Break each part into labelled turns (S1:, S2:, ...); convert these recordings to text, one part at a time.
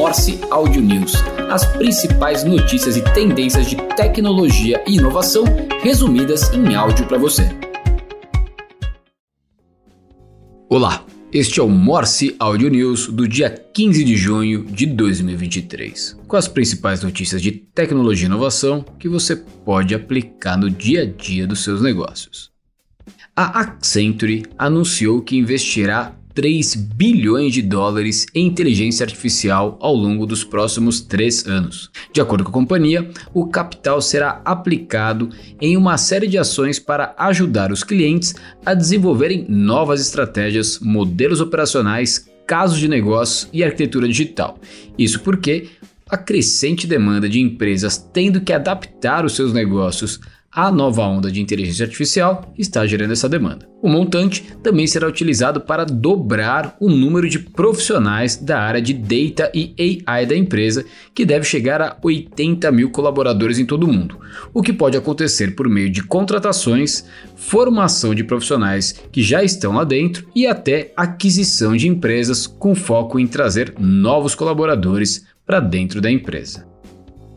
S1: Morse Audio News, as principais notícias e tendências de tecnologia e inovação resumidas em áudio para você. Olá, este é o Morse Audio News do dia 15 de junho de 2023, com as principais notícias de tecnologia e inovação que você pode aplicar no dia a dia dos seus negócios. A Accenture anunciou que investirá 3 bilhões de dólares em inteligência artificial ao longo dos próximos três anos. De acordo com a companhia, o capital será aplicado em uma série de ações para ajudar os clientes a desenvolverem novas estratégias, modelos operacionais, casos de negócio e arquitetura digital. Isso porque a crescente demanda de empresas tendo que adaptar os seus negócios a nova onda de inteligência artificial está gerando essa demanda. O montante também será utilizado para dobrar o número de profissionais da área de Data e AI da empresa, que deve chegar a 80 mil colaboradores em todo o mundo, o que pode acontecer por meio de contratações, formação de profissionais que já estão lá dentro e até aquisição de empresas com foco em trazer novos colaboradores para dentro da empresa.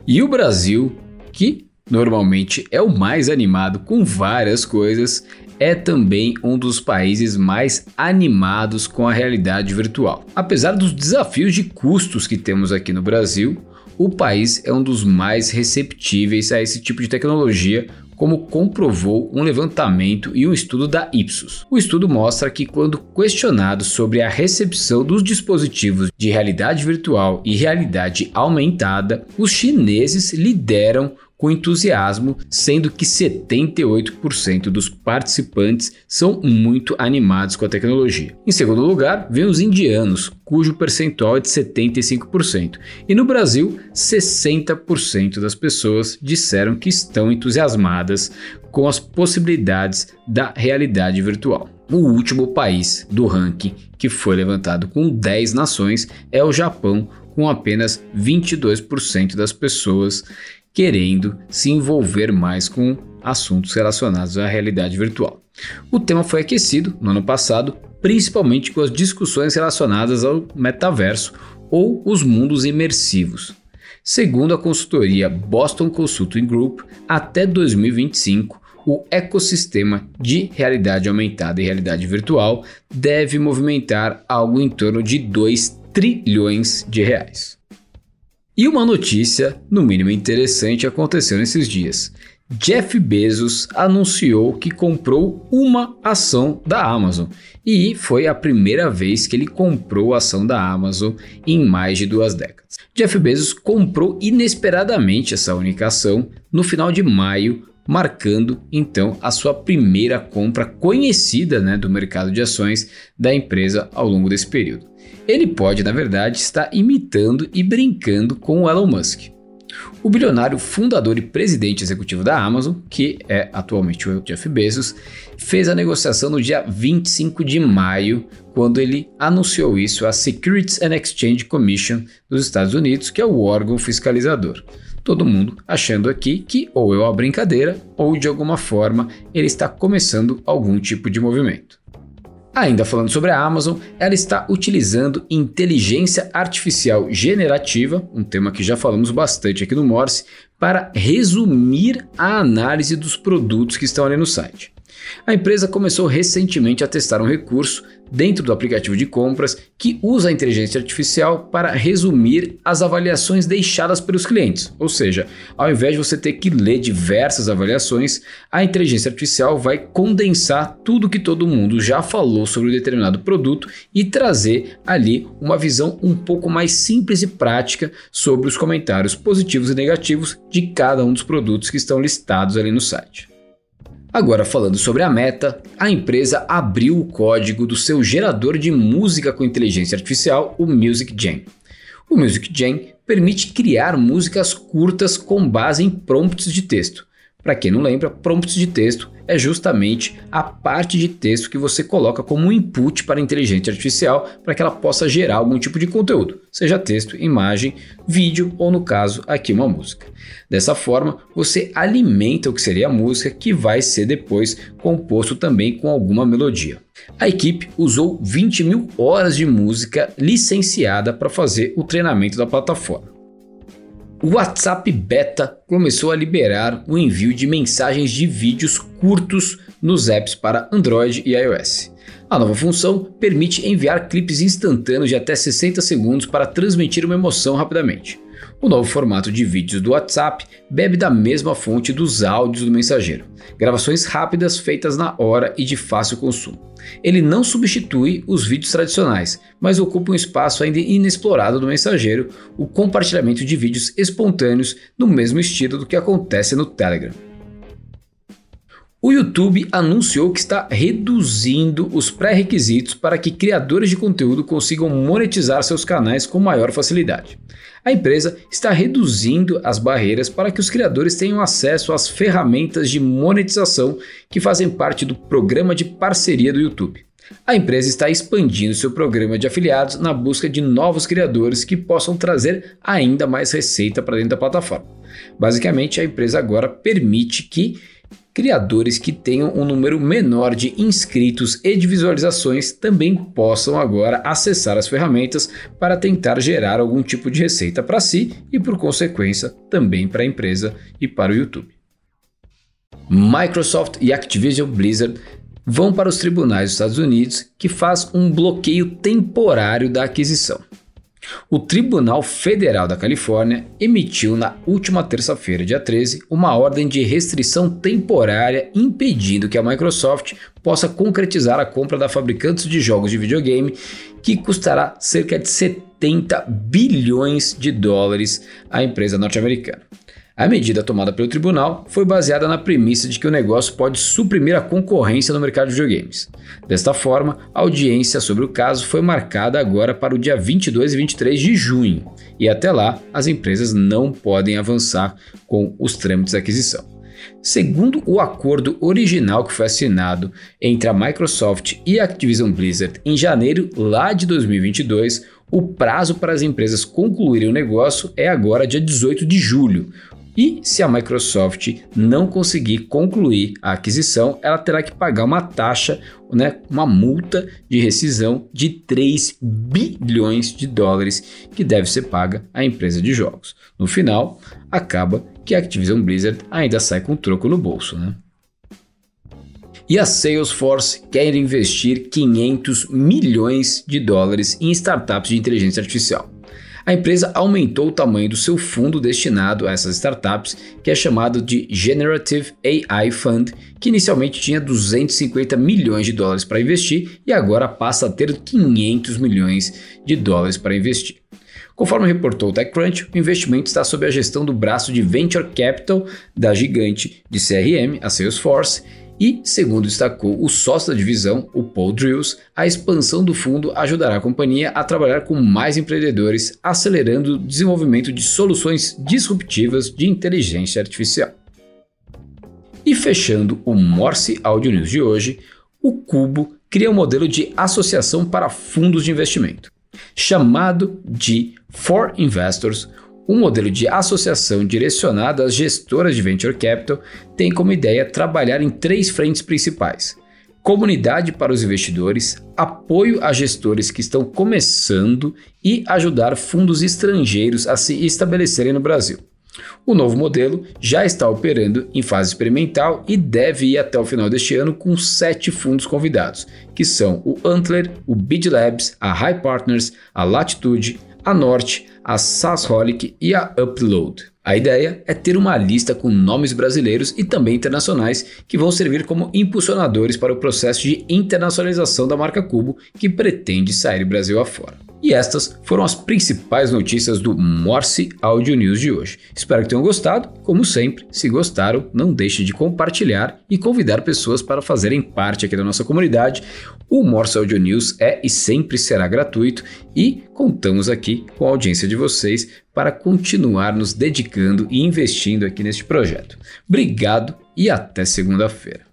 S1: E o Brasil, que normalmente é o mais animado com várias coisas, é também um dos países mais animados com a realidade virtual. Apesar dos desafios de custos que temos aqui no Brasil, o país é um dos mais receptíveis a esse tipo de tecnologia, como comprovou um levantamento e um estudo da Ipsos. O estudo mostra que, quando questionados sobre a recepção dos dispositivos de realidade virtual e realidade aumentada, os chineses lideram com entusiasmo, sendo que 78% dos participantes são muito animados com a tecnologia. Em segundo lugar, vem os indianos, cujo percentual é de 75%. E no Brasil, 60% das pessoas disseram que estão entusiasmadas com as possibilidades da realidade virtual. O último país do ranking que foi levantado com 10 nações é o Japão, com apenas 22% das pessoas querendo se envolver mais com assuntos relacionados à realidade virtual. O tema foi aquecido no ano passado, principalmente com as discussões relacionadas ao metaverso ou os mundos imersivos. Segundo a consultoria Boston Consulting Group, até 2025, o ecossistema de realidade aumentada e realidade virtual deve movimentar algo em torno de 2 trilhões de reais. E uma notícia, no mínimo interessante, aconteceu nesses dias. Jeff Bezos anunciou que comprou uma ação da Amazon e foi a primeira vez que ele comprou a ação da Amazon em mais de duas décadas. Jeff Bezos comprou inesperadamente essa única ação no final de maio, marcando então a sua primeira compra conhecida né, do mercado de ações da empresa ao longo desse período. Ele pode, na verdade, estar imitando e brincando com o Elon Musk. O bilionário fundador e presidente executivo da Amazon, que é atualmente o Jeff Bezos, fez a negociação no dia 25 de maio, quando ele anunciou isso à Securities and Exchange Commission dos Estados Unidos, que é o órgão fiscalizador. Todo mundo achando aqui que ou é uma brincadeira ou de alguma forma ele está começando algum tipo de movimento. Ainda falando sobre a Amazon, ela está utilizando inteligência artificial generativa, um tema que já falamos bastante aqui no Morse, para resumir a análise dos produtos que estão ali no site. A empresa começou recentemente a testar um recurso dentro do aplicativo de compras que usa a inteligência artificial para resumir as avaliações deixadas pelos clientes. Ou seja, ao invés de você ter que ler diversas avaliações, a inteligência artificial vai condensar tudo que todo mundo já falou sobre um determinado produto e trazer ali uma visão um pouco mais simples e prática sobre os comentários positivos e negativos de cada um dos produtos que estão listados ali no site. Agora, falando sobre a Meta, a empresa abriu o código do seu gerador de música com inteligência artificial, o Music Jam. O Music Jam permite criar músicas curtas com base em prompts de texto. Para quem não lembra, prompts de texto é justamente a parte de texto que você coloca como input para a inteligência artificial para que ela possa gerar algum tipo de conteúdo, seja texto, imagem, vídeo ou, no caso, aqui uma música. Dessa forma, você alimenta o que seria a música, que vai ser depois composto também com alguma melodia. A equipe usou 20 mil horas de música licenciada para fazer o treinamento da plataforma. O WhatsApp Beta começou a liberar o envio de mensagens de vídeos curtos nos apps para Android e iOS. A nova função permite enviar clipes instantâneos de até 60 segundos para transmitir uma emoção rapidamente. O novo formato de vídeos do WhatsApp bebe da mesma fonte dos áudios do mensageiro, gravações rápidas feitas na hora e de fácil consumo. Ele não substitui os vídeos tradicionais, mas ocupa um espaço ainda inexplorado do mensageiro, o compartilhamento de vídeos espontâneos no mesmo estilo do que acontece no Telegram. O YouTube anunciou que está reduzindo os pré-requisitos para que criadores de conteúdo consigam monetizar seus canais com maior facilidade. A empresa está reduzindo as barreiras para que os criadores tenham acesso às ferramentas de monetização que fazem parte do programa de parceria do YouTube. A empresa está expandindo seu programa de afiliados na busca de novos criadores que possam trazer ainda mais receita para dentro da plataforma. Basicamente, a empresa agora permite que criadores que tenham um número menor de inscritos e de visualizações também possam agora acessar as ferramentas para tentar gerar algum tipo de receita para si e, por consequência, também para a empresa e para o YouTube. Microsoft e Activision Blizzard vão para os tribunais dos Estados Unidos que faz um bloqueio temporário da aquisição. O Tribunal Federal da Califórnia emitiu na última terça-feira, dia 13, uma ordem de restrição temporária impedindo que a Microsoft possa concretizar a compra da fabricante de jogos de videogame, que custará cerca de 70 bilhões de dólares à empresa norte-americana. A medida tomada pelo tribunal foi baseada na premissa de que o negócio pode suprimir a concorrência no mercado de videogames. Desta forma, a audiência sobre o caso foi marcada agora para o dia 22 e 23 de junho, e até lá as empresas não podem avançar com os trâmites de aquisição. Segundo o acordo original que foi assinado entre a Microsoft e a Activision Blizzard em janeiro lá de 2022, o prazo para as empresas concluírem o negócio é agora dia 18 de julho, e se a Microsoft não conseguir concluir a aquisição, ela terá que pagar uma taxa, né, uma multa de rescisão de 3 bilhões de dólares que deve ser paga à empresa de jogos. No final, acaba que a Activision Blizzard ainda sai com troco no bolso. Né? E a Salesforce quer investir 500 milhões de dólares em startups de inteligência artificial a empresa aumentou o tamanho do seu fundo destinado a essas startups, que é chamado de Generative AI Fund, que inicialmente tinha 250 milhões de dólares para investir e agora passa a ter 500 milhões de dólares para investir. Conforme reportou o TechCrunch, o investimento está sob a gestão do braço de Venture Capital da gigante de CRM, a Salesforce, e, segundo destacou o sócio da divisão, o Paul Drills, a expansão do fundo ajudará a companhia a trabalhar com mais empreendedores, acelerando o desenvolvimento de soluções disruptivas de inteligência artificial. E fechando o Morse Audio News de hoje, o Cubo cria um modelo de associação para fundos de investimento. Chamado de For Investors, um modelo de associação direcionado às gestoras de venture capital tem como ideia trabalhar em três frentes principais: comunidade para os investidores, apoio a gestores que estão começando e ajudar fundos estrangeiros a se estabelecerem no Brasil. O novo modelo já está operando em fase experimental e deve ir até o final deste ano com sete fundos convidados, que são o Antler, o Bid Labs, a High Partners, a Latitude, a Norte, a SaaSholic e a Upload. A ideia é ter uma lista com nomes brasileiros e também internacionais que vão servir como impulsionadores para o processo de internacionalização da marca Cubo que pretende sair Brasil afora. E estas foram as principais notícias do Morse Audio News de hoje. Espero que tenham gostado. Como sempre, se gostaram, não deixe de compartilhar e convidar pessoas para fazerem parte aqui da nossa comunidade. O Morse Audio News é e sempre será gratuito e contamos aqui com a audiência de vocês para continuar nos dedicando e investindo aqui neste projeto. Obrigado e até segunda-feira.